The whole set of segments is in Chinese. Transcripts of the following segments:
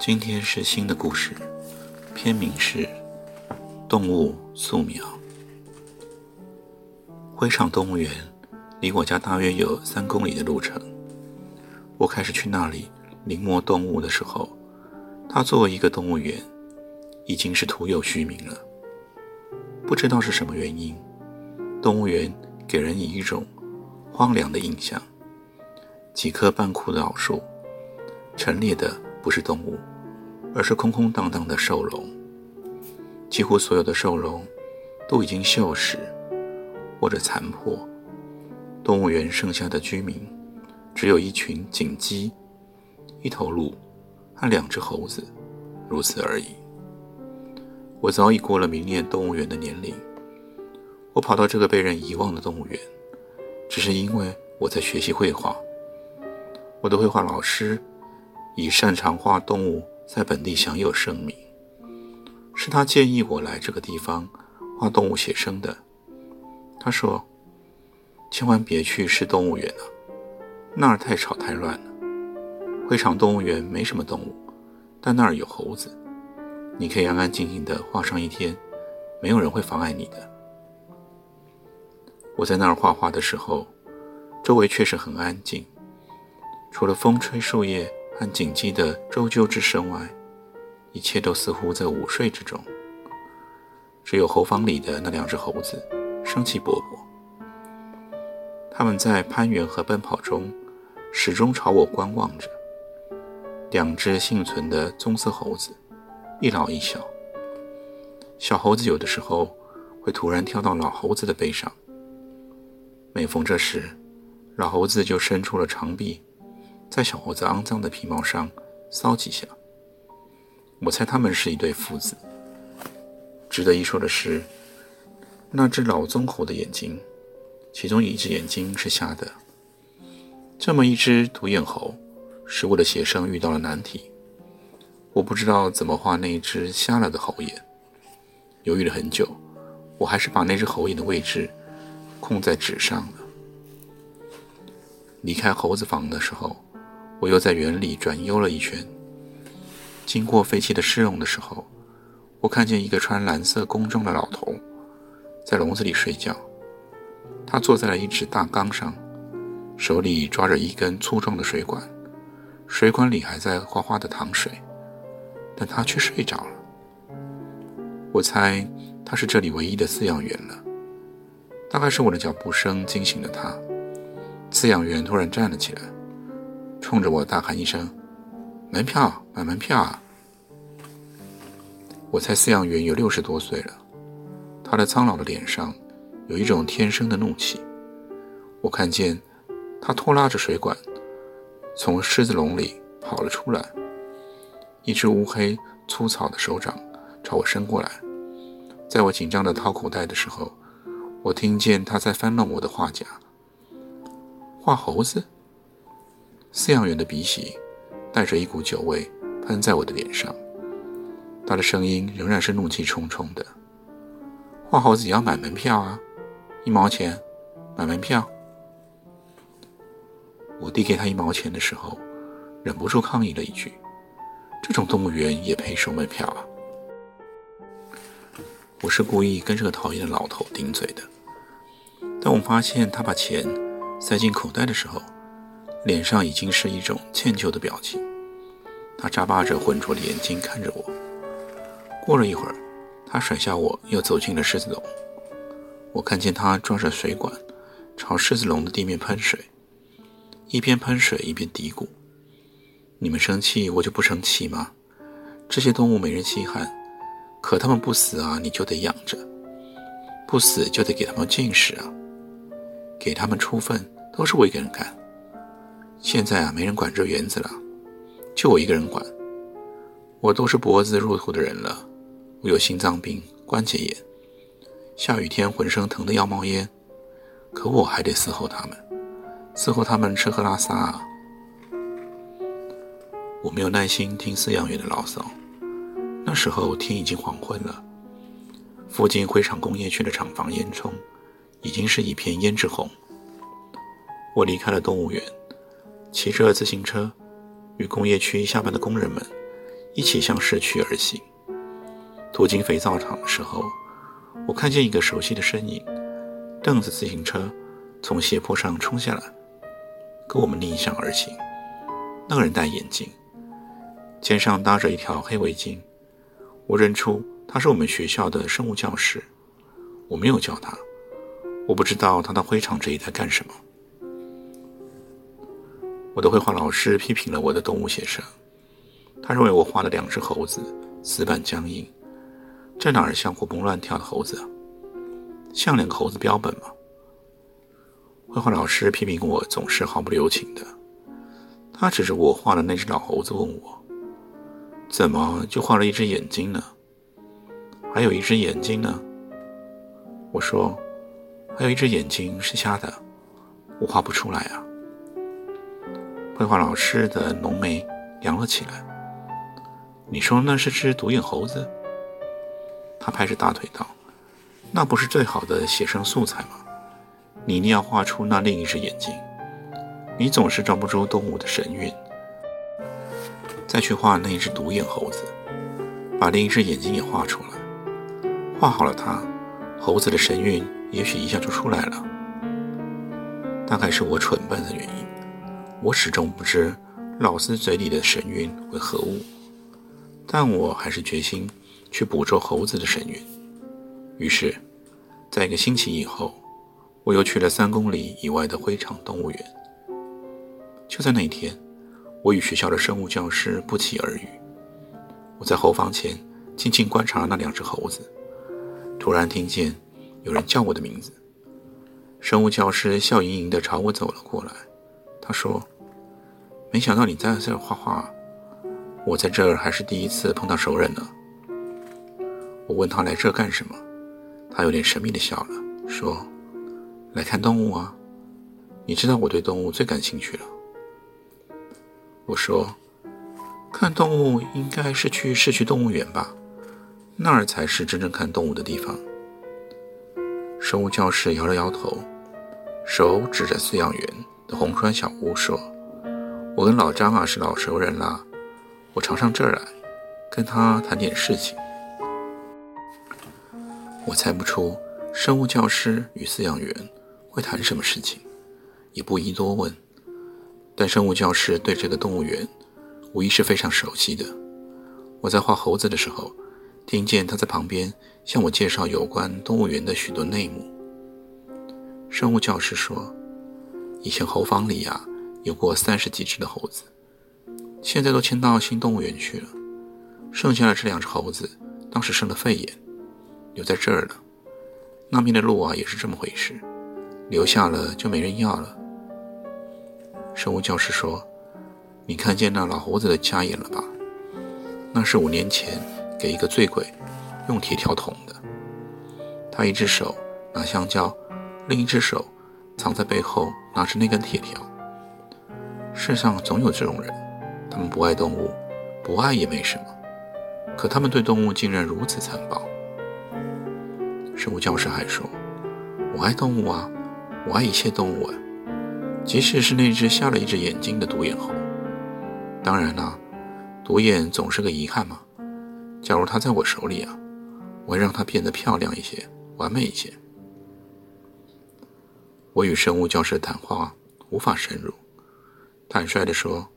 今天是新的故事，片名是《动物素描》。灰场动物园离我家大约有三公里的路程。我开始去那里临摹动物的时候，它作为一个动物园，已经是徒有虚名了。不知道是什么原因，动物园给人以一种荒凉的印象。几棵半枯的老树，陈列的不是动物。而是空空荡荡的兽笼，几乎所有的兽笼都已经锈蚀或者残破。动物园剩下的居民只有一群锦鸡、一头鹿和两只猴子，如此而已。我早已过了迷恋动物园的年龄。我跑到这个被人遗忘的动物园，只是因为我在学习绘画。我的绘画老师以擅长画动物。在本地享有盛名，是他建议我来这个地方画动物写生的。他说：“千万别去市动物园了，那儿太吵太乱了。会场动物园没什么动物，但那儿有猴子，你可以安安静静的画上一天，没有人会妨碍你的。”我在那儿画画的时候，周围确实很安静，除了风吹树叶。和谨记的周啾之声外，一切都似乎在午睡之中。只有猴房里的那两只猴子生气勃勃，他们在攀援和奔跑中始终朝我观望着。两只幸存的棕色猴子，一老一小。小猴子有的时候会突然跳到老猴子的背上，每逢这时，老猴子就伸出了长臂。在小猴子肮脏的皮毛上搔几下，我猜他们是一对父子。值得一说的是，那只老棕猴的眼睛，其中一只眼睛是瞎的。这么一只独眼猴，使我的写生遇到了难题。我不知道怎么画那一只瞎了的猴眼，犹豫了很久，我还是把那只猴眼的位置空在纸上了。离开猴子房的时候。我又在园里转悠了一圈，经过废弃的狮笼的时候，我看见一个穿蓝色工装的老头在笼子里睡觉。他坐在了一只大缸上，手里抓着一根粗壮的水管，水管里还在哗哗的淌水，但他却睡着了。我猜他是这里唯一的饲养员了。大概是我的脚步声惊醒了他，饲养员突然站了起来。冲着我大喊一声：“门票，买门票啊！”我猜饲养员有六十多岁了，他的苍老的脸上有一种天生的怒气。我看见他拖拉着水管从狮子笼里跑了出来，一只乌黑粗糙的手掌朝我伸过来。在我紧张的掏口袋的时候，我听见他在翻弄我的画夹，画猴子。饲养员的鼻息带着一股酒味喷在我的脸上，他的声音仍然是怒气冲冲的。画猴子也要买门票啊，一毛钱，买门票。我递给他一毛钱的时候，忍不住抗议了一句：“这种动物园也配收门票啊？”我是故意跟这个讨厌的老头顶嘴的。当我发现他把钱塞进口袋的时候，脸上已经是一种歉疚的表情，他眨巴着浑浊的眼睛看着我。过了一会儿，他甩下我，又走进了狮子笼。我看见他抓着水管，朝狮子笼的地面喷水，一边喷水一边嘀咕：“你们生气，我就不生气吗？这些动物没人稀罕，可它们不死啊，你就得养着；不死就得给它们进食啊，给它们出粪都是我一个人干。现在啊，没人管这园子了，就我一个人管。我都是脖子入土的人了，我有心脏病、关节炎，下雨天浑身疼得要冒烟。”可我还得伺候他们，伺候他们吃喝拉撒啊！我没有耐心听饲养员的牢骚。那时候天已经黄昏了，附近灰厂工业区的厂房烟囱已经是一片胭脂红。我离开了动物园，骑着自行车，与工业区下班的工人们一起向市区而行。途经肥皂厂的时候，我看见一个熟悉的身影。蹬着自行车从斜坡上冲下来，跟我们逆向而行。那个人戴眼镜，肩上搭着一条黑围巾。我认出他是我们学校的生物教师。我没有叫他，我不知道他到灰场这一带干什么。我的绘画老师批评了我的动物写生，他认为我画了两只猴子，死板僵硬，这哪儿像活蹦乱跳的猴子啊？像两个猴子标本吗？绘画老师批评我总是毫不留情的。他指着我画的那只老猴子问我：“怎么就画了一只眼睛呢？还有一只眼睛呢？”我说：“还有一只眼睛是瞎的，我画不出来啊。”绘画老师的浓眉扬了起来。你说那是只独眼猴子？他拍着大腿道。那不是最好的写生素材吗？你一定要画出那另一只眼睛。你总是抓不住动物的神韵，再去画那一只独眼猴子，把另一只眼睛也画出来。画好了它，猴子的神韵也许一下就出来了。大概是我蠢笨的原因，我始终不知老师嘴里的神韵为何物，但我还是决心去捕捉猴子的神韵。于是，在一个星期以后，我又去了三公里以外的灰场动物园。就在那一天，我与学校的生物教师不期而遇。我在后方前静静观察那两只猴子，突然听见有人叫我的名字。生物教师笑盈盈地朝我走了过来，他说：“没想到你在这儿画画，我在这儿还是第一次碰到熟人呢。”我问他来这干什么？他有点神秘的笑了，说：“来看动物啊，你知道我对动物最感兴趣了。”我说：“看动物应该是去市区动物园吧，那儿才是真正看动物的地方。”生物教室摇了摇头，手指着饲养员红砖小屋说：“我跟老张啊是老熟人啦，我常上这儿来，跟他谈点事情。”我猜不出生物教师与饲养员会谈什么事情，也不宜多问。但生物教师对这个动物园无疑是非常熟悉的。我在画猴子的时候，听见他在旁边向我介绍有关动物园的许多内幕。生物教师说，以前猴房里呀有过三十几只的猴子，现在都迁到新动物园去了。剩下的这两只猴子当时生了肺炎。留在这儿了，那边的路啊也是这么回事，留下了就没人要了。生物教师说：“你看见那老猴子的家眼了吧？那是五年前给一个醉鬼用铁条捅的。他一只手拿香蕉，另一只手藏在背后拿着那根铁条。世上总有这种人，他们不爱动物，不爱也没什么，可他们对动物竟然如此残暴。”生物教师还说：“我爱动物啊，我爱一切动物啊，即使是那只瞎了一只眼睛的独眼猴。当然啦，独眼总是个遗憾嘛。假如它在我手里啊，我会让它变得漂亮一些，完美一些。”我与生物教师的谈话无法深入。坦率地说，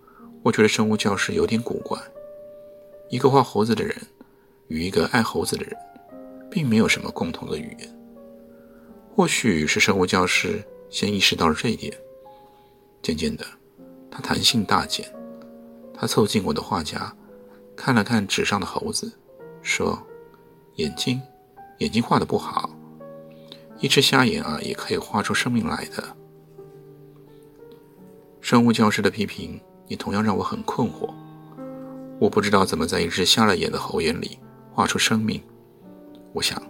我觉得生物教师有点古怪。一个画猴子的人，与一个爱猴子的人。并没有什么共同的语言。或许是生物教师先意识到了这一点。渐渐的，他弹性大减。他凑近我的画夹，看了看纸上的猴子，说：“眼睛，眼睛画的不好。一只瞎眼啊，也可以画出生命来的。”生物教师的批评也同样让我很困惑。我不知道怎么在一只瞎了眼的猴眼里画出生命。我想，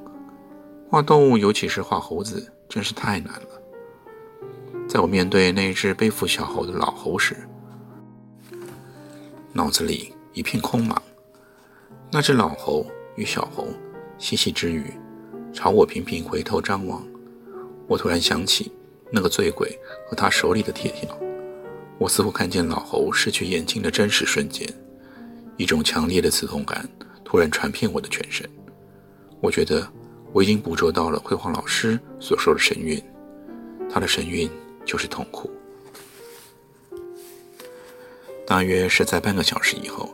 画动物，尤其是画猴子，真是太难了。在我面对那只背负小猴的老猴时，脑子里一片空茫。那只老猴与小猴嬉戏之余，朝我频频回头张望。我突然想起那个醉鬼和他手里的铁条。我似乎看见老侯失去眼睛的真实瞬间，一种强烈的刺痛感突然传遍我的全身。我觉得我已经捕捉到了绘画老师所说的神韵，他的神韵就是痛苦。大约是在半个小时以后，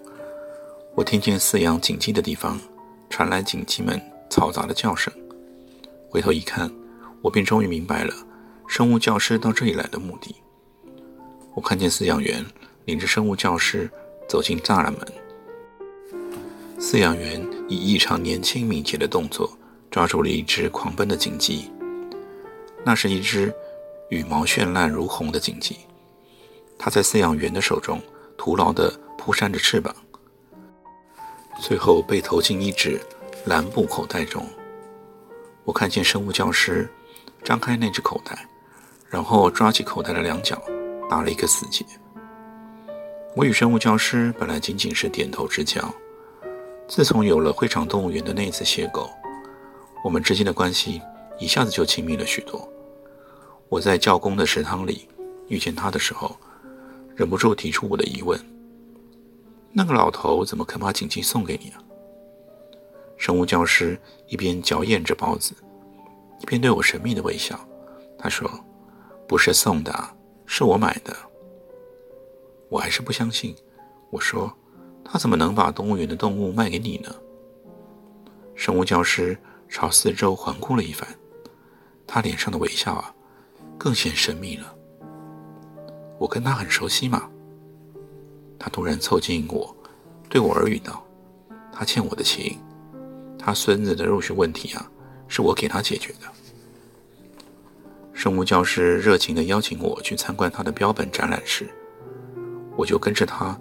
我听见饲养锦鸡的地方传来锦鸡们嘈杂的叫声。回头一看，我便终于明白了生物教师到这里来的目的。我看见饲养员领着生物教师走进栅栏门。饲养员以异常年轻敏捷的动作抓住了一只狂奔的锦鸡。那是一只羽毛绚烂如虹的锦鸡，它在饲养员的手中徒劳地扑扇着翅膀，最后被投进一只蓝布口袋中。我看见生物教师张开那只口袋，然后抓起口袋的两角。打了一个死结。我与生物教师本来仅仅是点头之交，自从有了会场动物园的那次邂逅，我们之间的关系一下子就亲密了许多。我在教工的食堂里遇见他的时候，忍不住提出我的疑问：那个老头怎么肯把锦鸡送给你啊？生物教师一边嚼咽着包子，一边对我神秘的微笑。他说：“不是送的。”是我买的，我还是不相信。我说，他怎么能把动物园的动物卖给你呢？生物教师朝四周环顾了一番，他脸上的微笑啊，更显神秘了。我跟他很熟悉嘛。他突然凑近我，对我耳语道：“他欠我的情，他孙子的入学问题啊，是我给他解决的。”生物教师热情地邀请我去参观他的标本展览时，我就跟着他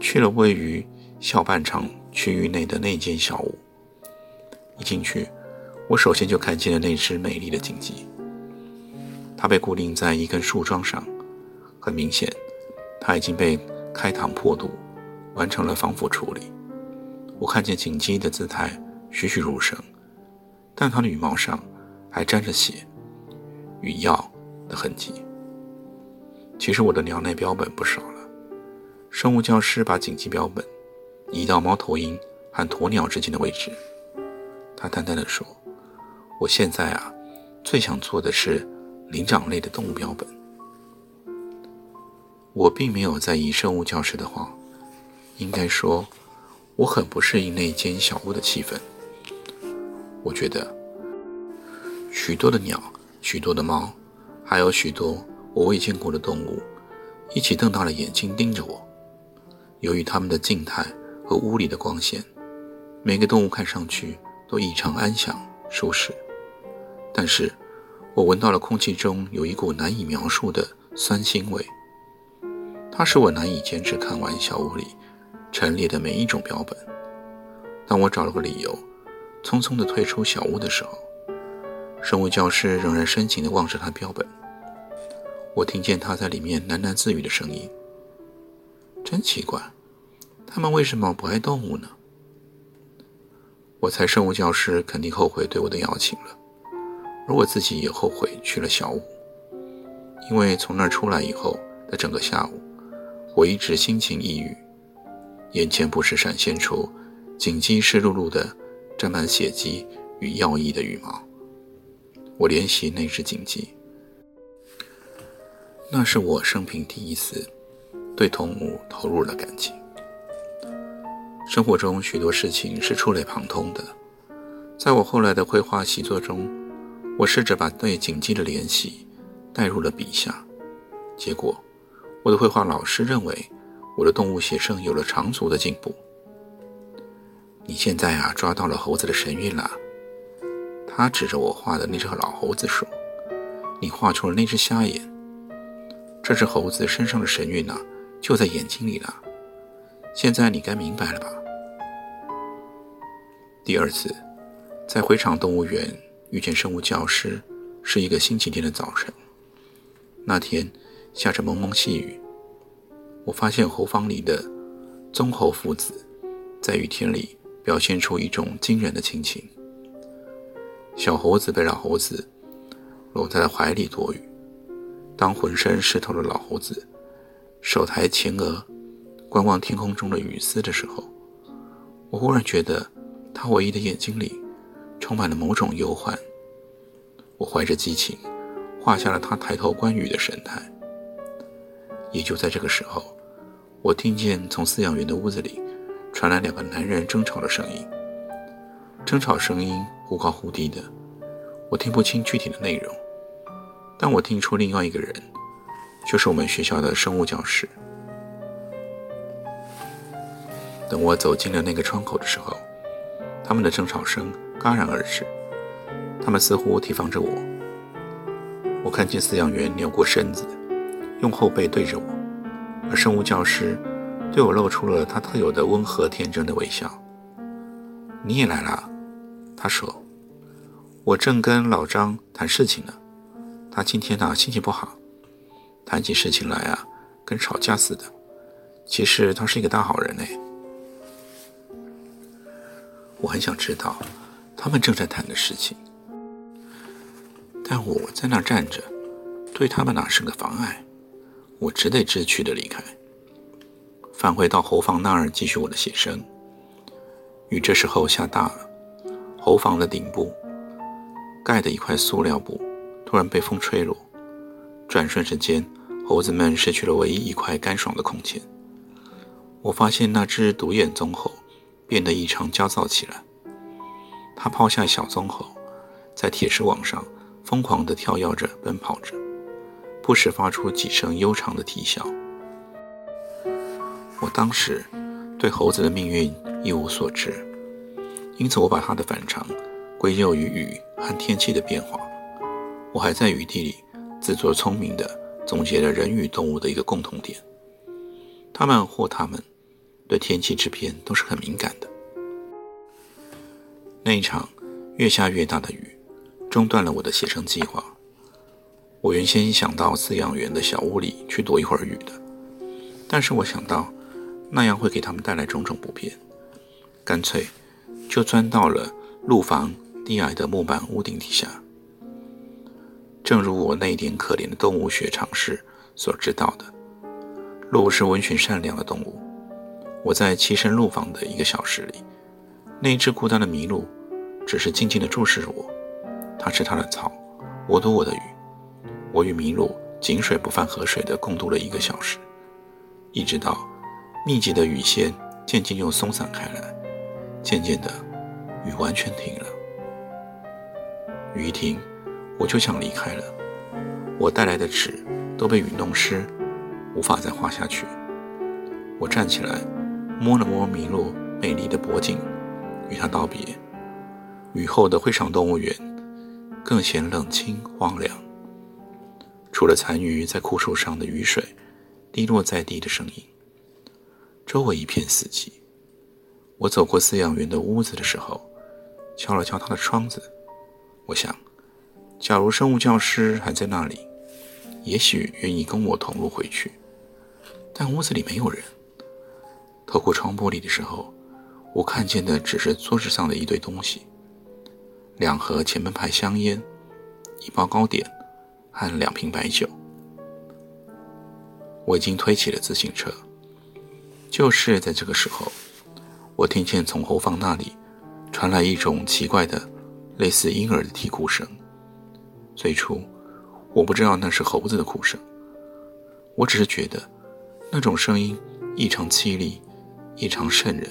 去了位于校办场区域内的那间小屋。一进去，我首先就看见了那只美丽的锦鸡。它被固定在一根树桩上，很明显，它已经被开膛破肚，完成了防腐处理。我看见锦鸡的姿态栩栩如生，但它的羽毛上还沾着血。与药的痕迹。其实我的鸟类标本不少了。生物教师把紧急标本移到猫头鹰和鸵鸟之间的位置。他淡淡的说：“我现在啊，最想做的是灵长类的动物标本。”我并没有在意生物教师的话，应该说，我很不适应那间小屋的气氛。我觉得许多的鸟。许多的猫，还有许多我未见过的动物，一起瞪大了眼睛盯着我。由于它们的静态和屋里的光线，每个动物看上去都异常安详舒适。但是，我闻到了空气中有一股难以描述的酸腥味，它使我难以坚持看完小屋里陈列的每一种标本。当我找了个理由，匆匆地退出小屋的时候，生物教师仍然深情地望着他标本，我听见他在里面喃喃自语的声音。真奇怪，他们为什么不爱动物呢？我猜生物教师肯定后悔对我的邀请了，而我自己也后悔去了小屋，因为从那儿出来以后的整个下午，我一直心情抑郁，眼前不时闪现出锦鸡湿漉漉的、沾满血迹与药液的羽毛。我怜惜那只锦鸡，那是我生平第一次对动物投入了感情。生活中许多事情是触类旁通的，在我后来的绘画习作中，我试着把对锦鸡的怜惜带入了笔下，结果我的绘画老师认为我的动物写生有了长足的进步。你现在啊，抓到了猴子的神韵了。他指着我画的那只老猴子说：“你画出了那只瞎眼。这只猴子身上的神韵呢，就在眼睛里了。现在你该明白了吧？”第二次，在回场动物园遇见生物教师，是一个星期天的早晨。那天下着蒙蒙细雨，我发现猴房里的棕猴父子在雨天里表现出一种惊人的亲情。小猴子被老猴子搂在了怀里躲雨。当浑身湿透的老猴子手抬前额观望天空中的雨丝的时候，我忽然觉得。他唯一的眼睛里充满了某种忧患。我怀着激情画下了他抬头观雨的神态。也就在这个时候，我听见从饲养员的屋子里传来两个男人争吵的声音。争吵声音忽高忽低的，我听不清具体的内容，但我听出另外一个人就是我们学校的生物教师。等我走进了那个窗口的时候。他们的争吵声戛然而止，他们似乎提防着我。我看见饲养员扭过身子，用后背对着我，而生物教师对我露出了他特有的温和天真的微笑。你也来了，他说。我正跟老张谈事情呢，他今天呢心情不好，谈起事情来啊跟吵架似的。其实他是一个大好人哎。我很想知道他们正在谈的事情，但我在那站着，对他们哪是个妨碍？我只得知趣的离开，返回到猴房那儿继续我的写生。雨这时候下大了，猴房的顶部盖的一块塑料布突然被风吹落，转瞬之间，猴子们失去了唯一一块干爽的空间。我发现那只独眼棕猴。变得异常焦躁起来。它抛下小棕猴，在铁丝网上疯狂地跳跃着、奔跑着，不时发出几声悠长的啼笑。我当时对猴子的命运一无所知，因此我把它的反常归咎于雨和天气的变化。我还在雨地里自作聪明地总结了人与动物的一个共同点：他们或他们。对天气之变都是很敏感的。那一场越下越大的雨，中断了我的写生计划。我原先想到饲养员的小屋里去躲一会儿雨的，但是我想到那样会给他们带来种种不便，干脆就钻到了路房低矮的木板屋顶底下。正如我那点可怜的动物学常识所知道的，鹿是温驯善良的动物。我在栖身鹿房的一个小时里，那一只孤单的麋鹿，只是静静地注视着我。它吃它的草，我躲我的雨。我与麋鹿井水不犯河水地共度了一个小时，一直到密集的雨线渐渐又松散开来，渐渐的，雨完全停了。雨一停，我就想离开了。我带来的纸都被雨弄湿，无法再画下去。我站起来。摸了摸麋鹿美丽的脖颈，与它道别。雨后的会场动物园更显冷清荒凉，除了残余在枯树上的雨水滴落在地的声音，周围一片死寂。我走过饲养员的屋子的时候，敲了敲他的窗子。我想，假如生物教师还在那里，也许愿意跟我同路回去。但屋子里没有人。透过窗玻璃的时候，我看见的只是桌子上的一堆东西：两盒前门牌香烟、一包糕点和两瓶白酒。我已经推起了自行车。就是在这个时候，我听见从后方那里传来一种奇怪的、类似婴儿的啼哭声。最初，我不知道那是猴子的哭声，我只是觉得那种声音异常凄厉。异常瘆人。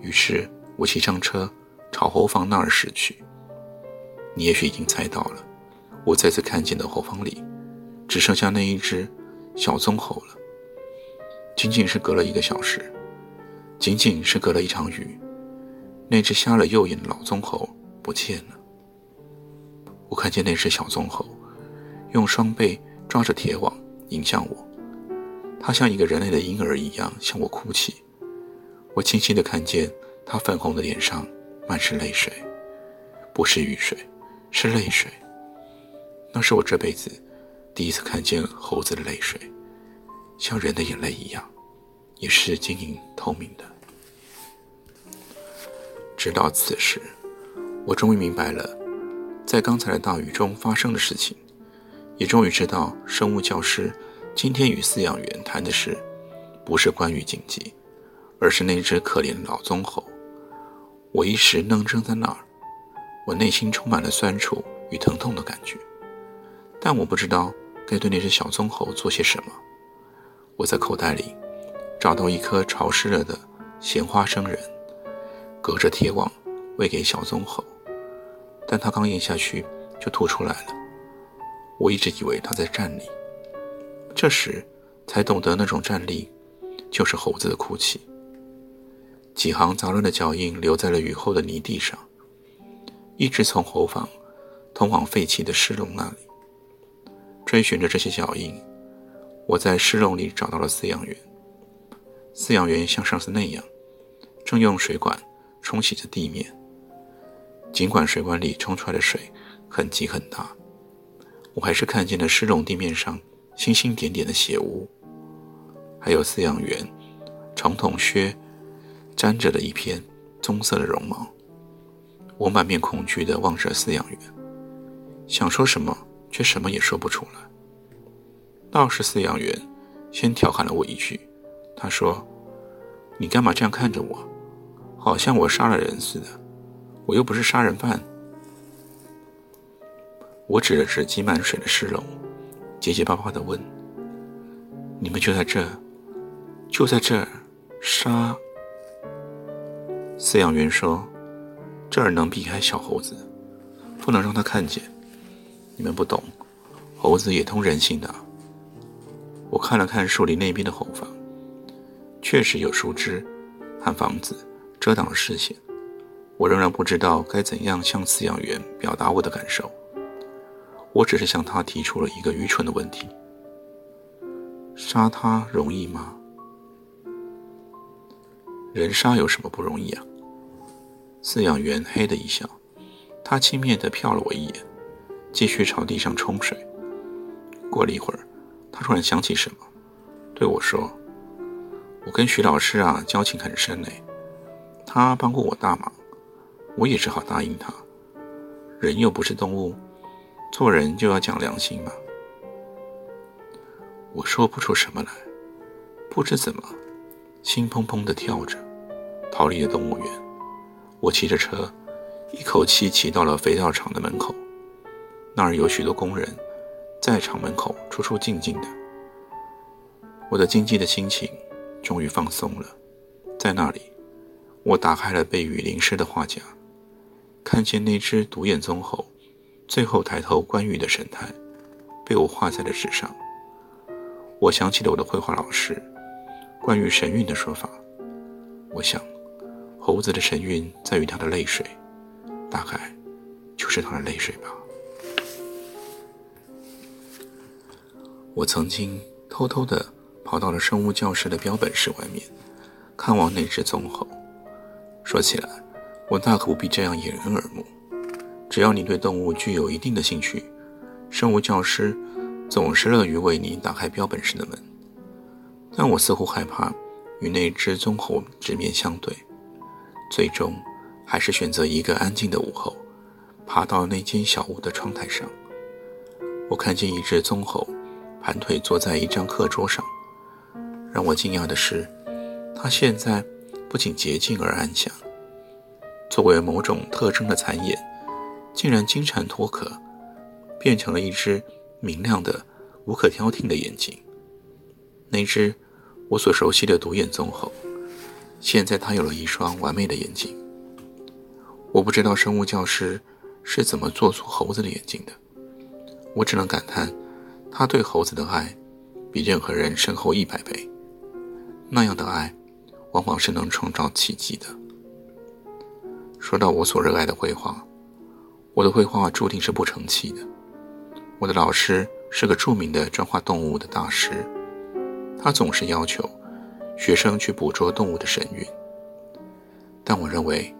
于是我骑上车，朝后房那儿驶去。你也许已经猜到了，我再次看见的后房里，只剩下那一只小棕猴了。仅仅是隔了一个小时，仅仅是隔了一场雨，那只瞎了右眼的老棕猴不见了。我看见那只小棕猴用双臂抓着铁网迎向我，它像一个人类的婴儿一样向我哭泣。我清晰地看见它粉红的脸上满是泪水，不是雨水，是泪水。那是我这辈子第一次看见猴子的泪水。像人的眼泪一样，也是晶莹透明的。直到此时，我终于明白了，在刚才的大雨中发生的事情，也终于知道生物教师今天与饲养员谈的事，不是关于紧急，而是那只可怜的老棕猴。我一时愣怔在那儿，我内心充满了酸楚与疼痛的感觉，但我不知道该对那只小棕猴做些什么。我在口袋里找到一颗潮湿了的咸花生仁，隔着铁网喂给小棕猴，但它刚咽下去就吐出来了。我一直以为它在站立，这时才懂得那种站立就是猴子的哭泣。几行杂乱的脚印留在了雨后的泥地上，一直从猴房通往废弃的石笼那里，追寻着这些脚印。我在湿笼里找到了饲养员。饲养员像上次那样，正用水管冲洗着地面。尽管水管里冲出来的水很急很大，我还是看见了湿笼地面上星星点点的血污，还有饲养员长筒靴沾着的一片棕色的绒毛。我满面恐惧地望着饲养员，想说什么，却什么也说不出来。倒是饲养员先调侃了我一句，他说：“你干嘛这样看着我？好像我杀了人似的。我又不是杀人犯。”我指了指积满水的石笼，结结巴巴地问：“你们就在这，就在这儿杀？”饲养员说：“这儿能避开小猴子，不能让他看见。你们不懂，猴子也通人性的。”我看了看树林那边的后方，确实有树枝和房子遮挡了视线。我仍然不知道该怎样向饲养员表达我的感受。我只是向他提出了一个愚蠢的问题：杀他容易吗？人杀有什么不容易啊？饲养员嘿的一笑，他轻蔑地瞟了我一眼，继续朝地上冲水。过了一会儿。他突然想起什么，对我说：“我跟徐老师啊交情很深嘞，他帮过我大忙，我也只好答应他。人又不是动物，做人就要讲良心嘛。”我说不出什么来，不知怎么，心砰砰的跳着，逃离了动物园。我骑着车，一口气骑到了肥皂厂的门口，那儿有许多工人。在厂门口出出进进的，我的惊悸的心情终于放松了。在那里，我打开了被雨淋湿的画夹，看见那只独眼棕猴最后抬头观雨的神态，被我画在了纸上。我想起了我的绘画老师关于神韵的说法。我想，猴子的神韵在于它的泪水，大概就是它的泪水吧。我曾经偷偷地跑到了生物教室的标本室外面，看望那只棕猴。说起来，我大可不必这样掩人耳目。只要你对动物具有一定的兴趣，生物教师总是乐于为你打开标本室的门。但我似乎害怕与那只棕猴直面相对，最终还是选择一个安静的午后，爬到那间小屋的窗台上。我看见一只棕猴。盘腿坐在一张课桌上，让我惊讶的是，他现在不仅洁净而安详，作为某种特征的残眼，竟然金蝉脱壳，变成了一只明亮的、无可挑剔的眼睛。那只我所熟悉的独眼棕猴，现在它有了一双完美的眼睛。我不知道生物教师是怎么做出猴子的眼睛的，我只能感叹。他对猴子的爱，比任何人深厚一百倍。那样的爱，往往是能创造奇迹的。说到我所热爱的绘画，我的绘画注定是不成器的。我的老师是个著名的专画动物的大师，他总是要求学生去捕捉动物的神韵。但我认为，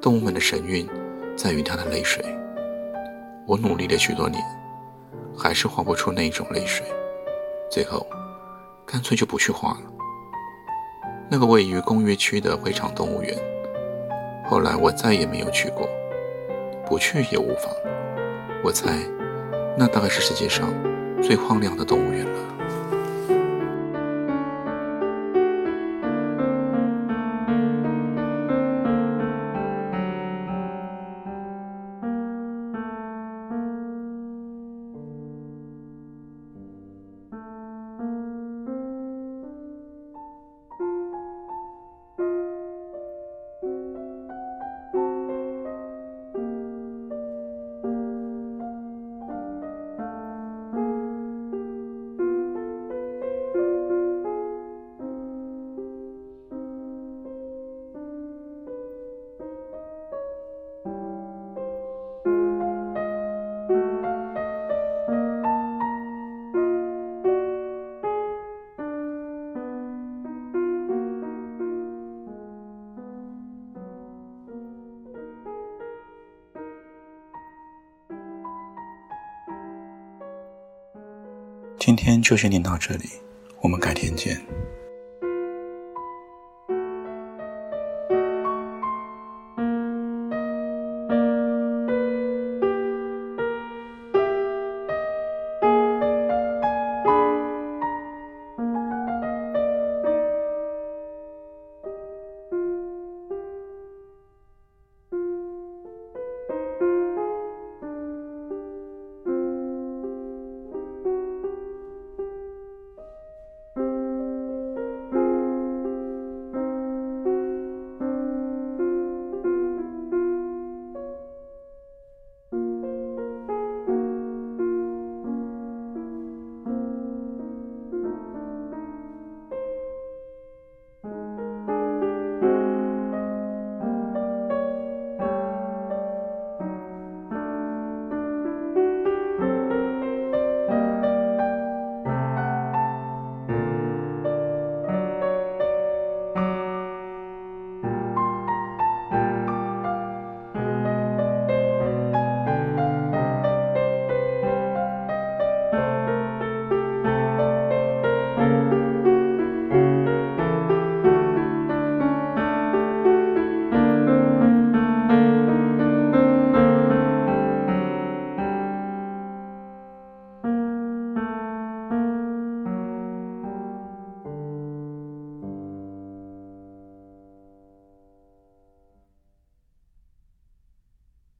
动物们的神韵在于它的泪水。我努力了许多年，还是画不出那种泪水。最后，干脆就不去画了。那个位于工业区的会场动物园，后来我再也没有去过。不去也无妨。我猜，那大概是世界上最荒凉的动物园了。今天就先念到这里，我们改天见。